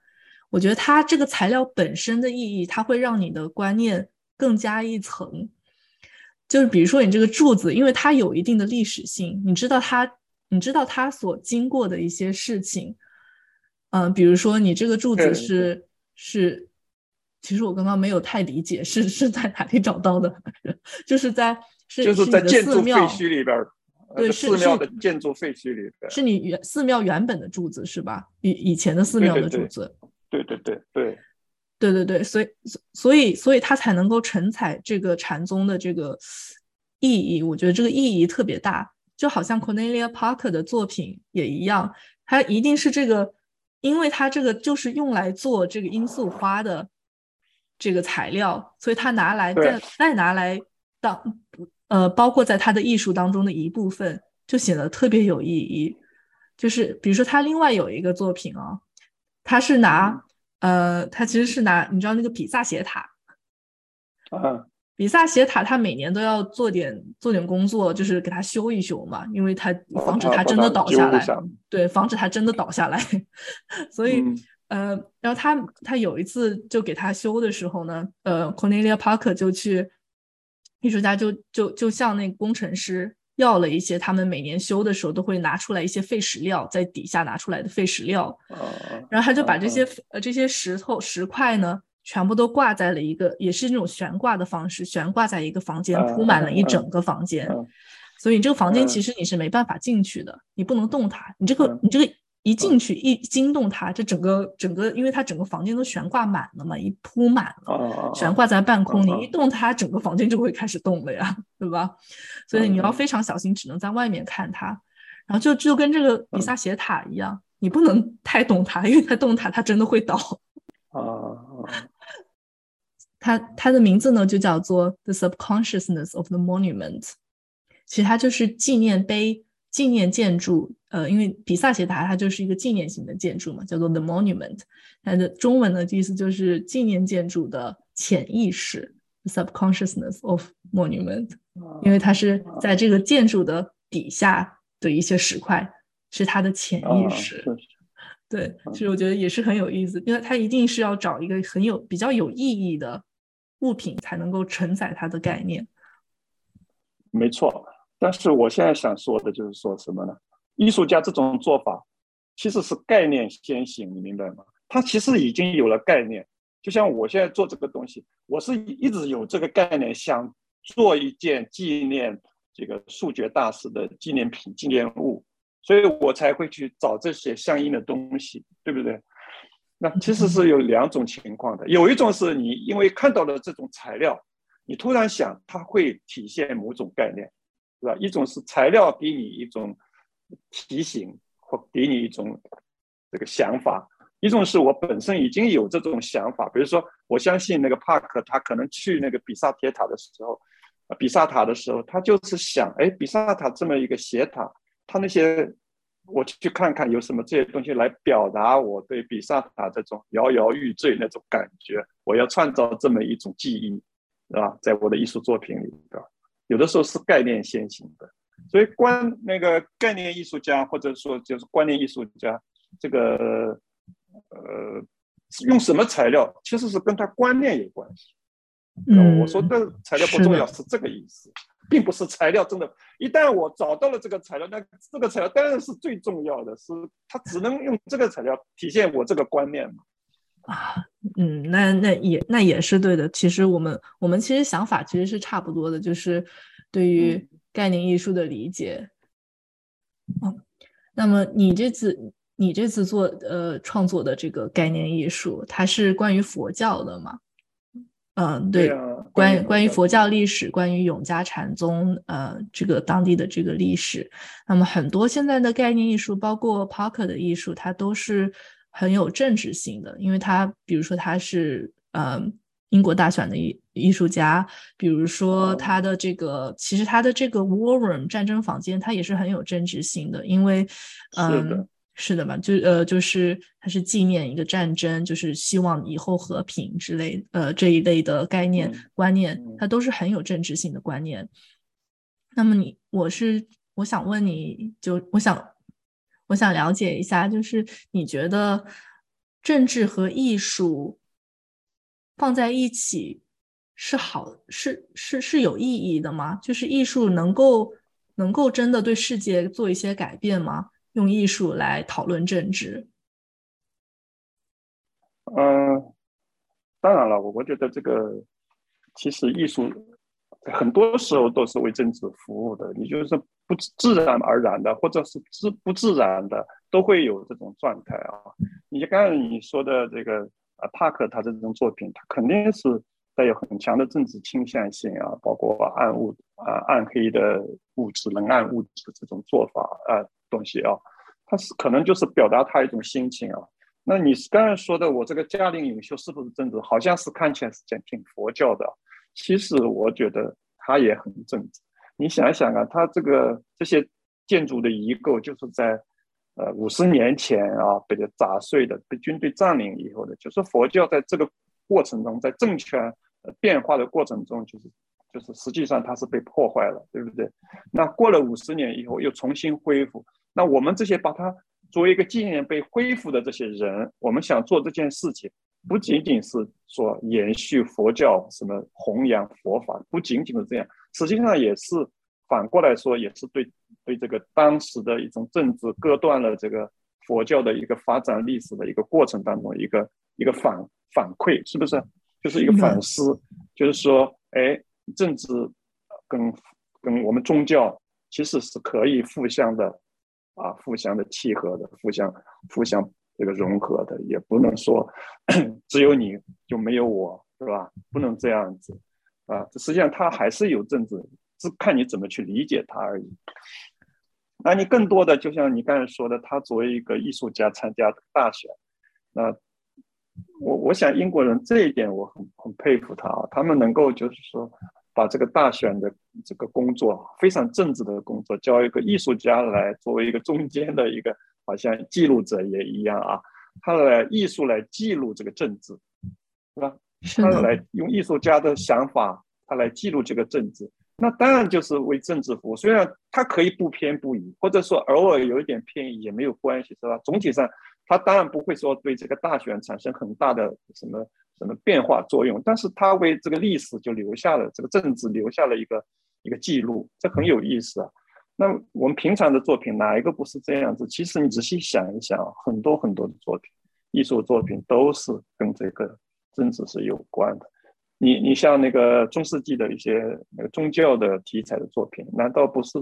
我觉得它这个材料本身的意义，它会让你的观念更加一层。就是比如说你这个柱子，因为它有一定的历史性，你知道它，你知道它所经过的一些事情。嗯，比如说你这个柱子是是，其实我刚刚没有太理解是是在哪里找到的，就是在。就是在建筑废墟里边，对，寺庙的建筑废墟里边，是你原寺庙原本的柱子是吧？以以前的寺庙的柱子，对对对对，对对对，所以所以所以它才能够承载这个禅宗的这个意义。我觉得这个意义特别大，就好像 Cornelia Parker 的作品也一样，它一定是这个，因为它这个就是用来做这个罂粟花的这个材料，所以它拿来再再拿来当。呃，包括在他的艺术当中的一部分，就显得特别有意义。就是比如说，他另外有一个作品啊，他是拿呃，他其实是拿你知道那个比萨斜塔，啊，比萨斜塔，他每年都要做点做点工作，就是给他修一修嘛，因为他防止他真的倒下来，对，防止他真的倒下来。所以呃，然后他他有一次就给他修的时候呢，呃，Cornelia Parker 就去。艺术家就就就向那个工程师要了一些，他们每年修的时候都会拿出来一些废石料，在底下拿出来的废石料，然后他就把这些呃这些石头石块呢，全部都挂在了一个，也是那种悬挂的方式，悬挂在一个房间，铺满了一整个房间，所以你这个房间其实你是没办法进去的，你不能动它，你这个你这个。一进去一惊动它，这整个整个，因为它整个房间都悬挂满了嘛，一铺满了，悬挂在半空，你一动它，整个房间就会开始动了呀，对吧？所以你要非常小心，只能在外面看它。然后就就跟这个比萨斜塔一样，你不能 太动它，因为它动它，它真的会倒。啊 它它的名字呢就叫做 The Subconsciousness of the Monument，其实它就是纪念碑。纪念建筑，呃，因为比萨斜塔它就是一个纪念型的建筑嘛，叫做 The Monument。它的中文的意思就是纪念建筑的潜意识，Subconsciousness of Monument。因为它是在这个建筑的底下的一些石块，是它的潜意识。对，其实我觉得也是很有意思，因为它一定是要找一个很有比较有意义的物品，才能够承载它的概念。没错。但是我现在想说的就是说什么呢？艺术家这种做法其实是概念先行，你明白吗？他其实已经有了概念，就像我现在做这个东西，我是一直有这个概念，想做一件纪念这个数学大师的纪念品、纪念物，所以我才会去找这些相应的东西，对不对？那其实是有两种情况的，有一种是你因为看到了这种材料，你突然想它会体现某种概念，是吧？一种是材料给你一种提醒或给你一种这个想法，一种是我本身已经有这种想法，比如说我相信那个帕克他可能去那个比萨铁塔的时候，比萨塔的时候，他就是想，哎，比萨塔这么一个斜塔，他那些。我去看看有什么这些东西来表达我对比萨塔这种摇摇欲坠那种感觉。我要创造这么一种记忆，是吧？在我的艺术作品里，对吧？有的时候是概念先行的，所以观那个概念艺术家或者说就是观念艺术家，这个呃用什么材料其实是跟他观念有关系。嗯，我说的材料不重要是这个意思。并不是材料真的，一旦我找到了这个材料，那这个材料当然是最重要的，是它只能用这个材料体现我这个观念嘛。啊，嗯，那那也那也是对的。其实我们我们其实想法其实是差不多的，就是对于概念艺术的理解。嗯，那么你这次你这次做呃创作的这个概念艺术，它是关于佛教的吗？嗯，对，关关于佛教历史，关于永嘉禅宗，呃，这个当地的这个历史，那么很多现在的概念艺术，包括 Parker 的艺术，它都是很有政治性的，因为他比如说他是呃英国大选的艺艺术家，比如说他的这个，其实他的这个 War Room 战争房间，它也是很有政治性的，因为嗯。是的嘛，就呃，就是它是纪念一个战争，就是希望以后和平之类，呃，这一类的概念观念，它都是很有政治性的观念。那么你，我是我想问你，就我想我想了解一下，就是你觉得政治和艺术放在一起是好，是是是有意义的吗？就是艺术能够能够真的对世界做一些改变吗？用艺术来讨论政治，嗯，当然了，我我觉得这个其实艺术很多时候都是为政治服务的。你就是不自然而然的，或者是自不自然的，都会有这种状态啊。你就刚才你说的这个啊，帕克他这种作品，他肯定是带有很强的政治倾向性啊，包括暗物啊、暗黑的物质、冷暗物质这种做法啊。东西啊，他是可能就是表达他一种心情啊。那你刚才说的，我这个嘉陵领袖是不是政治？好像是看起来是讲挺佛教的，其实我觉得他也很正直。你想想啊，他这个这些建筑的遗构，就是在呃五十年前啊被砸碎的，被军队占领以后的，就是佛教在这个过程中，在政权变化的过程中，就是。就是实际上它是被破坏了，对不对？那过了五十年以后又重新恢复，那我们这些把它作为一个纪念被恢复的这些人，我们想做这件事情，不仅仅是说延续佛教什么弘扬佛法，不仅仅是这样，实际上也是反过来说，也是对对这个当时的一种政治割断了这个佛教的一个发展历史的一个过程当中一个一个反反馈，是不是？就是一个反思，就是说，哎。政治跟跟我们宗教其实是可以互相的啊，互相的契合的，互相互相这个融合的，也不能说 只有你就没有我，是吧？不能这样子啊，实际上它还是有政治，只看你怎么去理解它而已。那你更多的就像你刚才说的，他作为一个艺术家参加大选，那我我想英国人这一点我很很佩服他啊，他们能够就是说。把这个大选的这个工作非常政治的工作，交一个艺术家来作为一个中间的一个好像记录者也一样啊，他来艺术来记录这个政治，是吧？他来用艺术家的想法，他来记录这个政治，那当然就是为政治服务。虽然他可以不偏不倚，或者说偶尔有一点偏移也没有关系，是吧？总体上他当然不会说对这个大选产生很大的什么。什么变化作用？但是他为这个历史就留下了这个政治留下了一个一个记录，这很有意思啊。那我们平常的作品哪一个不是这样子？其实你仔细想一想，很多很多的作品，艺术作品都是跟这个政治是有关的。你你像那个中世纪的一些那个宗教的题材的作品，难道不是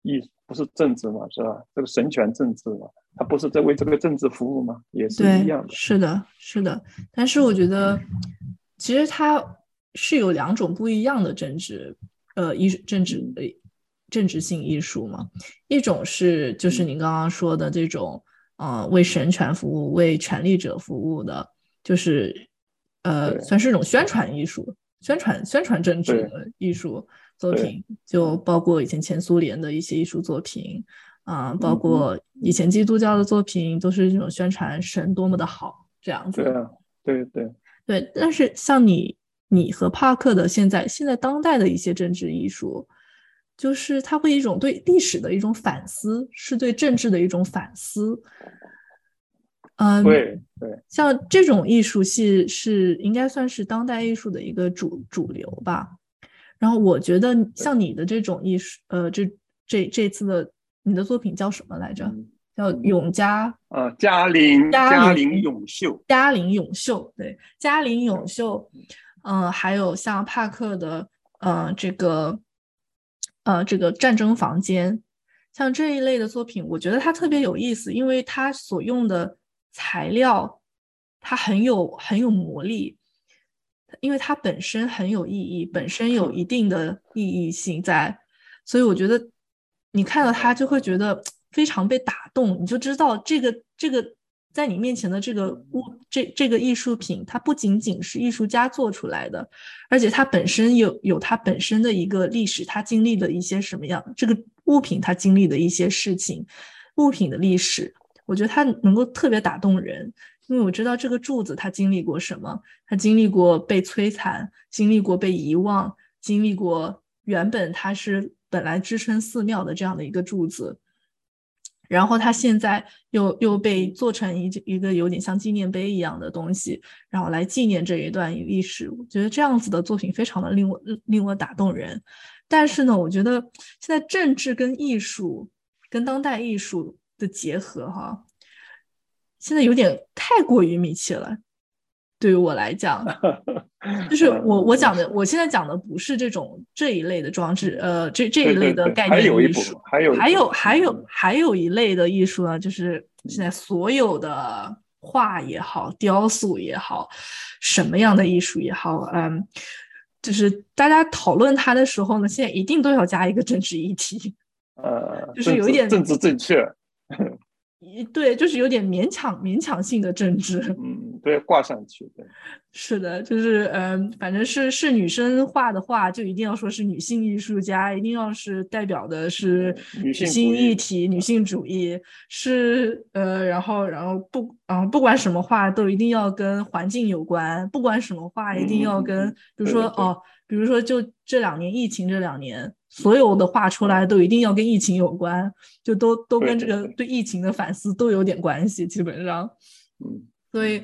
艺不是政治吗，是吧？这个神权政治嘛，他不是在为这个政治服务吗？也是一样的。是的，是的。但是我觉得，其实它是有两种不一样的政治，呃，艺政治的政治性艺术嘛。一种是就是您刚刚说的这种，呃，为神权服务、为权力者服务的，就是呃，算是一种宣传艺术、宣传宣传政治的艺术。作品就包括以前前苏联的一些艺术作品，啊，包括以前基督教的作品，都是这种宣传神多么的好这样子。对啊，对对对。但是像你、你和帕克的现在现在当代的一些政治艺术，就是他会一种对历史的一种反思，是对政治的一种反思。嗯，对对。像这种艺术系是应该算是当代艺术的一个主主流吧。然后我觉得像你的这种艺术，呃，这这这次的你的作品叫什么来着？叫永嘉呃，嘉陵嘉陵永秀，嘉陵永秀，对，嘉陵永秀，嗯，还有像帕克的，呃，这个，呃，这个战争房间，像这一类的作品，我觉得它特别有意思，因为它所用的材料，它很有很有魔力。因为它本身很有意义，本身有一定的意义性在，所以我觉得你看到它就会觉得非常被打动，你就知道这个这个在你面前的这个物这这个艺术品，它不仅仅是艺术家做出来的，而且它本身有有它本身的一个历史，它经历了一些什么样，这个物品它经历的一些事情，物品的历史，我觉得它能够特别打动人。因为我知道这个柱子它经历过什么，它经历过被摧残，经历过被遗忘，经历过原本它是本来支撑寺庙的这样的一个柱子，然后它现在又又被做成一一个有点像纪念碑一样的东西，然后来纪念这一段历史。我觉得这样子的作品非常的令我令我打动人。但是呢，我觉得现在政治跟艺术跟当代艺术的结合，哈。现在有点太过于密切了，对于我来讲，就是我我讲的，我现在讲的不是这种这一类的装置，呃，这这一类的概念艺术，还有还有还有还有一类的艺术呢，就是现在所有的画也好，雕塑也好，什么样的艺术也好，嗯，就是大家讨论它的时候呢，现在一定都要加一个政治议题，呃，就是有一点政治正确。对，就是有点勉强、勉强性的政治。嗯，对，挂上去。对，是的，就是嗯，反正是是女生画的画，就一定要说是女性艺术家，一定要是代表的是女性议题、女性主义。是呃，然后然后不，嗯，不管什么画都一定要跟环境有关，不管什么画一定要跟，比如说哦，比如说就这两年疫情这两年。所有的画出来都一定要跟疫情有关，就都都跟这个对疫情的反思都有点关系，基本上。嗯，所以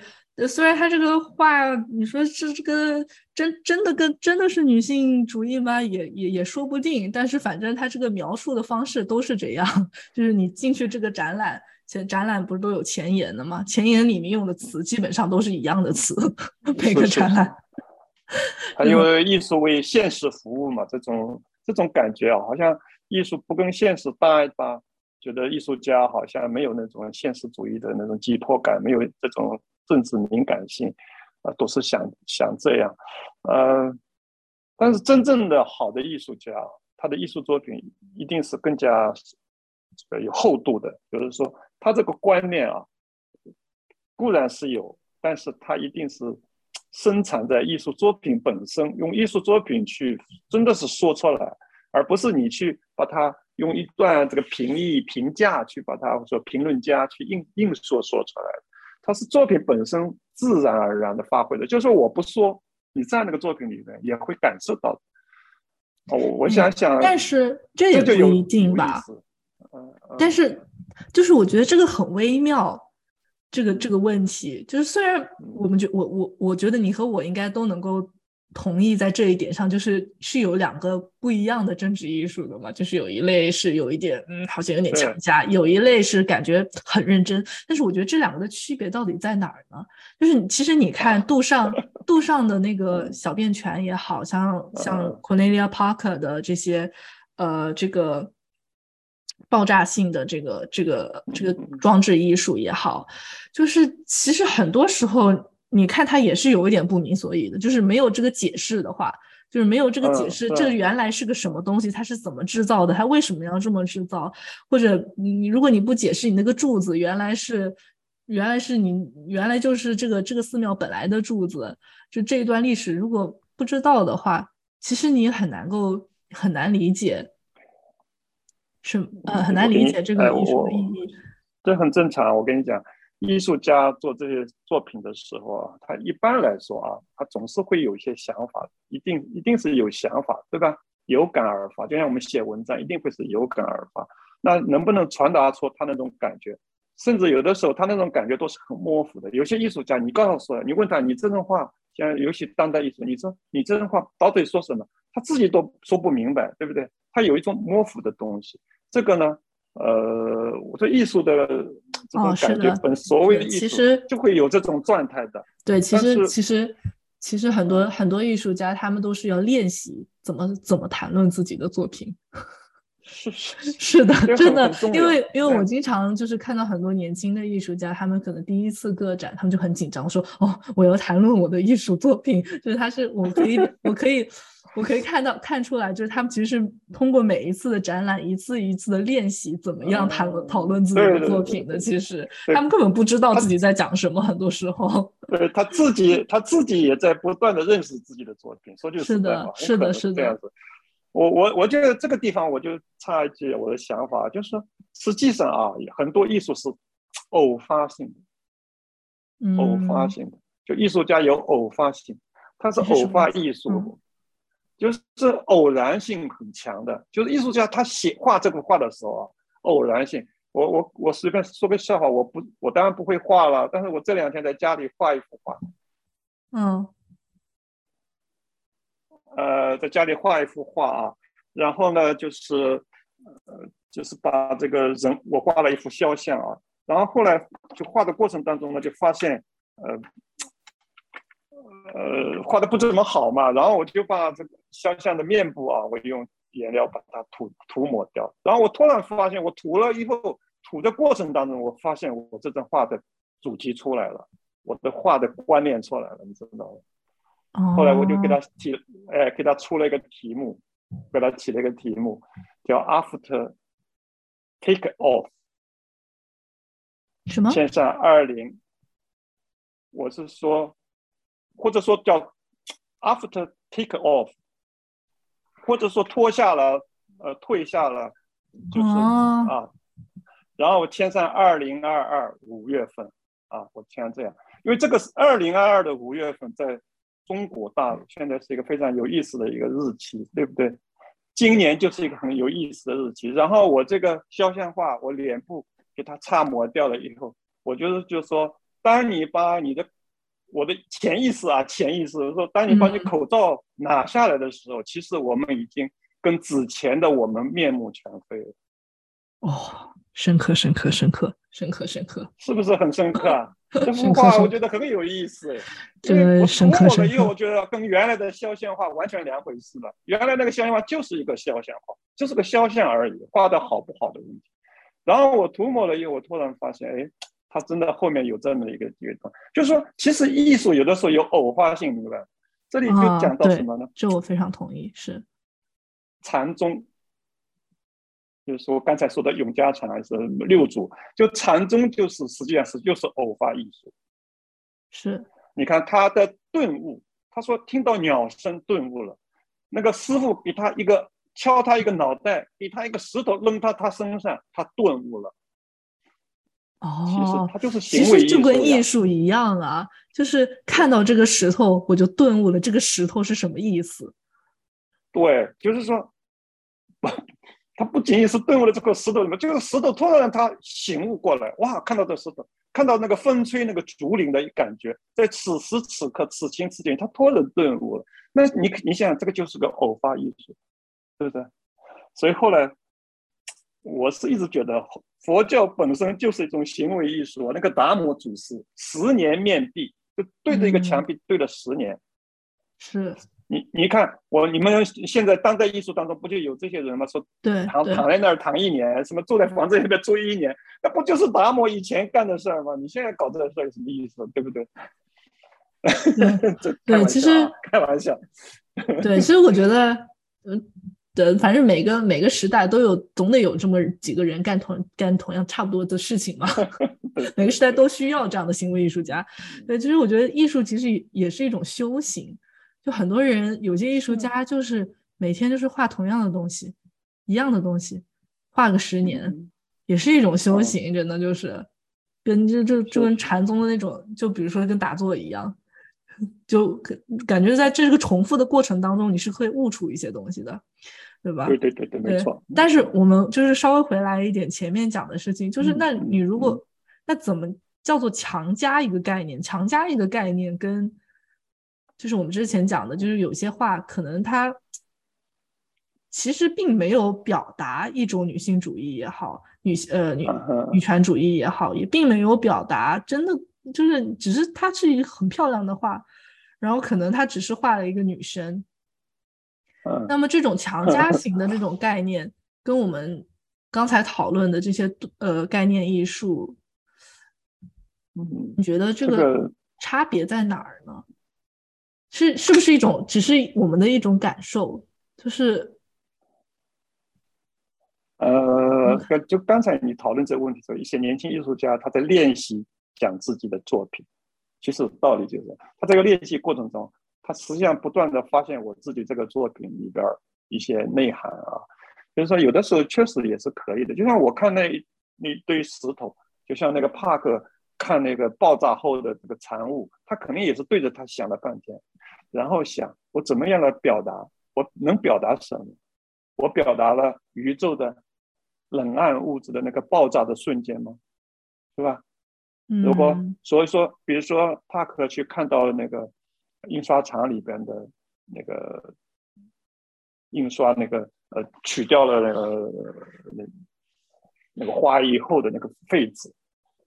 虽然他这个画，你说是这个真真的跟真的是女性主义吗？也也也说不定。但是反正他这个描述的方式都是这样，就是你进去这个展览，前展览不是都有前言的吗？前言里面用的词基本上都是一样的词，每个展览。因为艺术为现实服务嘛，这种。这种感觉啊，好像艺术不跟现实搭一搭，觉得艺术家好像没有那种现实主义的那种寄托感，没有这种政治敏感性，啊，都是想想这样，呃，但是真正的好的艺术家，他的艺术作品一定是更加这个有厚度的，就是说他这个观念啊，固然是有，但是他一定是。生产在艺术作品本身，用艺术作品去真的是说出来，而不是你去把它用一段这个评议评价去把它说评论家去硬硬说说出来它是作品本身自然而然的发挥的，就是我不说，你在那个作品里面也会感受到。哦，我想想，但是这也不一定吧。嗯，但是就是我觉得这个很微妙。这个这个问题就是，虽然我们觉我我我觉得你和我应该都能够同意在这一点上，就是是有两个不一样的政治艺术的嘛，就是有一类是有一点嗯，好像有点强加，有一类是感觉很认真。但是我觉得这两个的区别到底在哪儿呢？就是其实你看杜尚 杜尚的那个小便泉也好像像 Cornelia Parker 的这些呃这个爆炸性的这个这个这个装置艺术也好，就是其实很多时候你看它也是有一点不明所以的，就是没有这个解释的话，就是没有这个解释，这原来是个什么东西，它是怎么制造的，它为什么要这么制造，或者你如果你不解释你那个柱子原来是原来是你原来就是这个这个寺庙本来的柱子，就这一段历史如果不知道的话，其实你很难够很难理解。是呃很难理解这个艺术的意义，这很正常。我跟你讲，艺术家做这些作品的时候啊，他一般来说啊，他总是会有一些想法，一定一定是有想法，对吧？有感而发，就像我们写文章，一定会是有感而发。那能不能传达出他那种感觉？甚至有的时候，他那种感觉都是很模糊的。有些艺术家，你告诉他，你问他，你这段话，像尤其当代艺术，你说你这段话到底说什么？他自己都说不明白，对不对？他有一种模糊的东西。这个呢，呃，我对艺术的这种感觉，本所谓的艺术，就会有这种状态的。对，其实其实其实很多很多艺术家，他们都是要练习怎么怎么谈论自己的作品。是是 是的，真的，因为因为我经常就是看到很多年轻的艺术家，他们可能第一次个展，他们就很紧张，说哦，我要谈论我的艺术作品，就是他是我可以我可以我可以看到看出来，就是他们其实是通过每一次的展览，一次一次的练习，怎么样谈论讨论自己的作品的。其实他们根本不知道自己在讲什么，很多时候。对他自己，他自己也在不断的认识自己的作品。说句实在话，是的，是的，这样子。我我我觉得这个地方我就插一句我的想法，就是，实际上啊，很多艺术是偶发性的，偶发性的，就艺术家有偶发性，他是偶发艺术，就是偶然性很强的。就是艺术家他写画这幅画的时候啊，偶然性。我我我随便说个笑话，我不我当然不会画了，但是我这两天在家里画一幅画，嗯。呃，在家里画一幅画啊，然后呢，就是呃，就是把这个人，我画了一幅肖像啊，然后后来就画的过程当中呢，就发现，呃，呃，画的不怎么好嘛，然后我就把这个肖像的面部啊，我用颜料把它涂涂抹掉，然后我突然发现，我涂了以后，涂的过程当中，我发现我这张画的主题出来了，我的画的观念出来了，你知道吗？后来我就给他提，哎，给他出了一个题目，给他起了一个题目，叫 After Take Off，什么？线上二零，我是说，或者说叫 After Take Off，或者说脱下了，呃，退下了，就是啊，然后我签上二零二二五月份，啊，我签这样，因为这个是二零二二的五月份在。中国大陆现在是一个非常有意思的一个日期，对不对？今年就是一个很有意思的日期。然后我这个肖像画，我脸部给它擦抹掉了以后，我觉得就是说，当你把你的我的潜意识啊，潜意识说，当你把你口罩拿下来的时候，其实我们已经跟之前的我们面目全非了。哦，深刻，深刻，深刻，深刻，深刻，是不是很深刻啊？这幅画我觉得很有意思，因为我涂抹了以后，我觉得跟原来的肖像画完全两回事了。原来那个肖像画就是一个肖像画，就是个肖像而已，画的好不好的问题。然后我涂抹了以后，我突然发现，哎，它真的后面有这么一个阶段，就是说，其实艺术有的时候有偶发性，明白？这里就讲到什么呢？这我非常同意，是禅宗。就是说，刚才说的永嘉禅还是六祖，就禅宗就是实际上是就是偶发艺术。是，你看他的顿悟，他说听到鸟声顿悟了，那个师傅给他一个敲他一个脑袋，给他一个石头扔到他身上，他顿悟了。哦，其实它就是其实就跟艺术一样啊，就是看到这个石头，我就顿悟了，这个石头是什么意思？对，就是说。他不仅仅是顿悟了这个石头里面，这个石头突然让他醒悟过来，哇！看到这石头，看到那个风吹那个竹林的感觉，在此时此刻、此情此景，他突然顿悟了。那你你想想，这个就是个偶发艺术，对不对？所以后来，我是一直觉得佛教本身就是一种行为艺术。那个达摩祖师十年面壁，就对着一个墙壁对了十年，是你你看我你们现在当代艺术当中不就有这些人吗？说对，躺躺在那儿躺一年，什么坐在房子里面住一年，那不就是达摩以前干的事儿吗？你现在搞这个事儿有什么意思？对不对？对，其实开玩笑。对，其实我觉得，嗯，对，反正每个每个时代都有，总得有这么几个人干同干同样差不多的事情嘛。每个时代都需要这样的行为艺术家。对，其实我觉得艺术其实也是一种修行。就很多人，有些艺术家就是每天就是画同样的东西，一样的东西，画个十年，也是一种修行。真的就是跟就就就跟禅宗的那种，就比如说跟打坐一样，就感觉在这个重复的过程当中，你是会悟出一些东西的，对吧？对对对对，没错。但是我们就是稍微回来一点，前面讲的事情，就是那你如果那怎么叫做强加一个概念？强加一个概念跟。就是我们之前讲的，就是有些话可能它其实并没有表达一种女性主义也好，女呃女女权主义也好，也并没有表达真的就是只是它是一个很漂亮的画，然后可能它只是画了一个女生。那么这种强加型的这种概念，跟我们刚才讨论的这些呃概念艺术，你觉得这个差别在哪儿呢？是是不是一种只是我们的一种感受？就是，呃，就刚才你讨论这个问题的时候，一些年轻艺术家他在练习讲自己的作品，其实道理就是，他这个练习过程中，他实际上不断的发现我自己这个作品里边一些内涵啊，就是说有的时候确实也是可以的。就像我看那那堆石头，就像那个帕克看那个爆炸后的这个产物，他肯定也是对着他想了半天。然后想我怎么样来表达？我能表达什么？我表达了宇宙的冷暗物质的那个爆炸的瞬间吗？是吧？如果所以说，比如说帕克去看到那个印刷厂里边的那个印刷那个呃取掉了那个那那个花以后的那个废纸，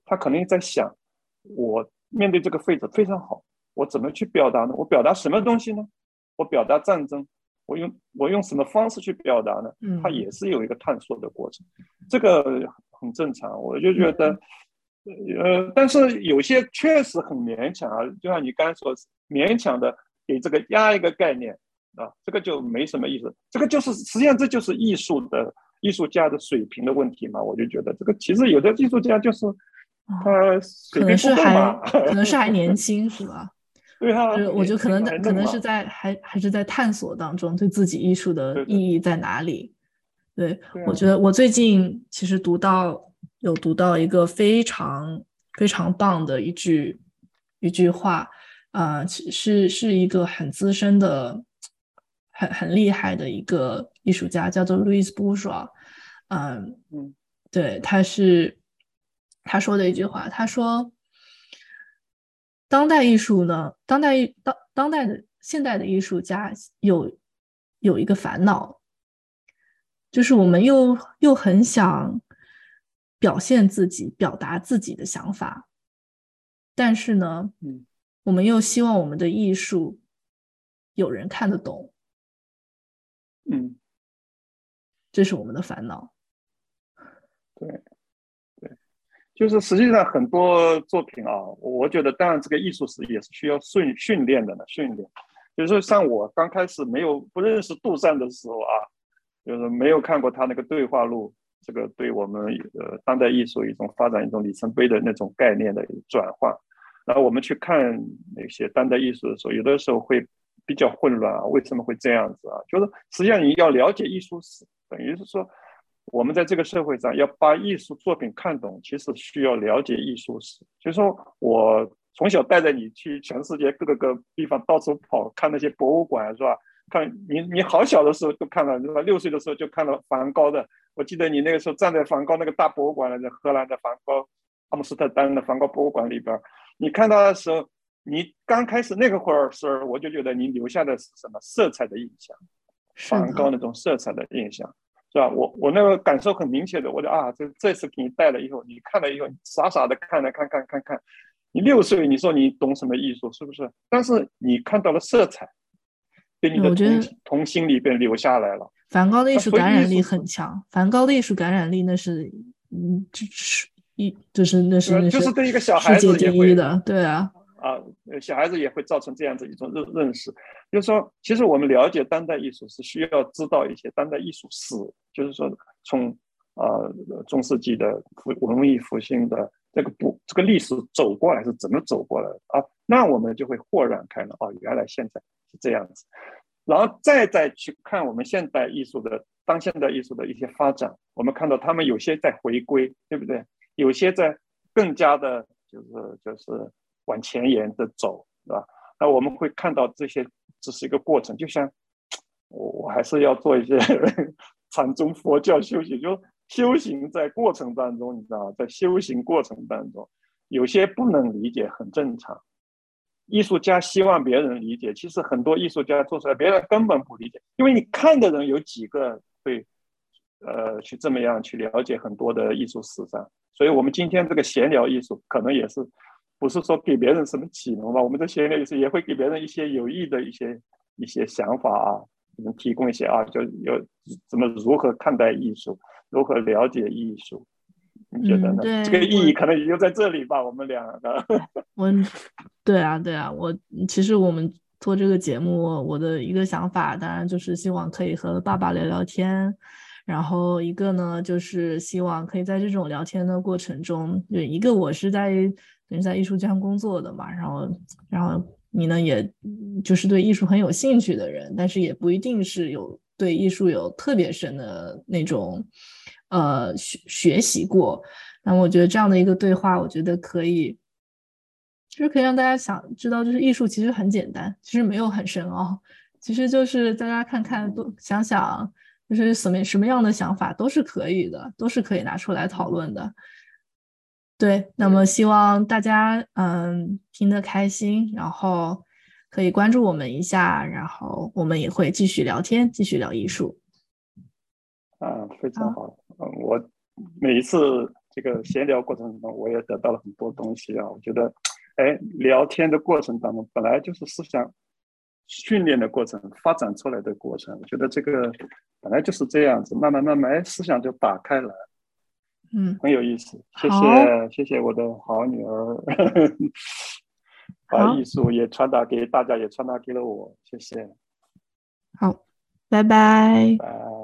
他肯定在想：我面对这个废纸非常好。我怎么去表达呢？我表达什么东西呢？我表达战争，我用我用什么方式去表达呢？嗯，它也是有一个探索的过程，这个很正常。我就觉得，呃，但是有些确实很勉强啊，就像你刚才说，勉强的给这个压一个概念啊，这个就没什么意思。这个就是实际上这就是艺术的艺术家的水平的问题嘛。我就觉得这个其实有的艺术家就是他可能是还 可能是还年轻，是吧？对啊，我觉得可能可能是在还还是在探索当中，对自己艺术的意义在哪里？对我觉得我最近其实读到有读到一个非常非常棒的一句一句话啊，是是一个很资深的很很厉害的一个艺术家，叫做 Louis Bourgeois。嗯嗯，对，他是他说的一句话，他说。当代艺术呢？当代艺当当代的现代的艺术家有有一个烦恼，就是我们又又很想表现自己、表达自己的想法，但是呢，嗯，我们又希望我们的艺术有人看得懂，嗯，这是我们的烦恼，对。对就是实际上很多作品啊，我觉得当然这个艺术是也是需要训训练的呢。训练，比如说像我刚开始没有不认识杜撰的时候啊，就是没有看过他那个对话录，这个对我们呃当代艺术一种发展一种里程碑的那种概念的转换。然后我们去看那些当代艺术的时候，有的时候会比较混乱啊，为什么会这样子啊？就是实际上你要了解艺术史，等于是说。我们在这个社会上要把艺术作品看懂，其实需要了解艺术史。就是说我从小带着你去全世界各个个地方到处跑，看那些博物馆，是吧？看你你好小的时候就看了，是吧？六岁的时候就看了梵高的。我记得你那个时候站在梵高那个大博物馆在荷兰的梵高阿姆斯特丹的梵高博物馆里边，你看到的时候，你刚开始那个会儿时候，我就觉得你留下的是什么色彩的印象，梵高那种色彩的印象。是吧？我我那个感受很明确的，我就啊，这这次给你带了以后，你看了以后，你傻傻的看了看看看看，你六岁，你说你懂什么艺术是不是？但是你看到了色彩，给你的童童心里边留下来了。梵高的艺术感染力很强，梵高的艺术感染力那是，嗯，就是一就是那是就是对一个小孩子也会的，对啊，啊，小孩子也会造成这样子一种认认识，就是说，其实我们了解当代艺术是需要知道一些当代艺术史，就是说从啊中世纪的复文艺复兴的这个不这个历史走过来是怎么走过来的啊，那我们就会豁然开朗，哦，原来现在是这样子。然后再再去看我们现代艺术的当现代艺术的一些发展，我们看到他们有些在回归，对不对？有些在更加的，就是就是往前沿的走，是吧？那我们会看到这些只是一个过程，就像我我还是要做一些 禅宗佛教修行，就修行在过程当中，你知道，在修行过程当中，有些不能理解，很正常。艺术家希望别人理解，其实很多艺术家做出来，别人根本不理解，因为你看的人有几个会，呃，去这么样去了解很多的艺术史上。所以，我们今天这个闲聊艺术，可能也是不是说给别人什么启蒙吧？我们的闲聊艺术也会给别人一些有益的一些一些想法啊，能提供一些啊，就有怎么如何看待艺术，如何了解艺术。你觉得呢？这个意义可能也就在这里吧。我们俩的，我，对啊，对啊，我其实我们做这个节目，我的一个想法，当然就是希望可以和爸爸聊聊天，然后一个呢，就是希望可以在这种聊天的过程中，对一个我是在等于在艺术圈工作的嘛，然后，然后你呢，也就是对艺术很有兴趣的人，但是也不一定是有对艺术有特别深的那种。呃，学学习过，那我觉得这样的一个对话，我觉得可以，就是可以让大家想知道，就是艺术其实很简单，其实没有很深奥，其实就是大家看看，多想想，就是什么什么样的想法都是可以的，都是可以拿出来讨论的。对，那么希望大家嗯听得开心，然后可以关注我们一下，然后我们也会继续聊天，继续聊艺术。啊，非常好。嗯，我每一次这个闲聊过程中，我也得到了很多东西啊。我觉得，哎，聊天的过程当中，本来就是思想训练的过程，发展出来的过程。我觉得这个本来就是这样子，慢慢慢慢，哎，思想就打开了。嗯，很有意思。谢谢，谢谢我的好女儿，把艺术也传达给大家，也传达给了我。谢谢。好，拜拜。拜。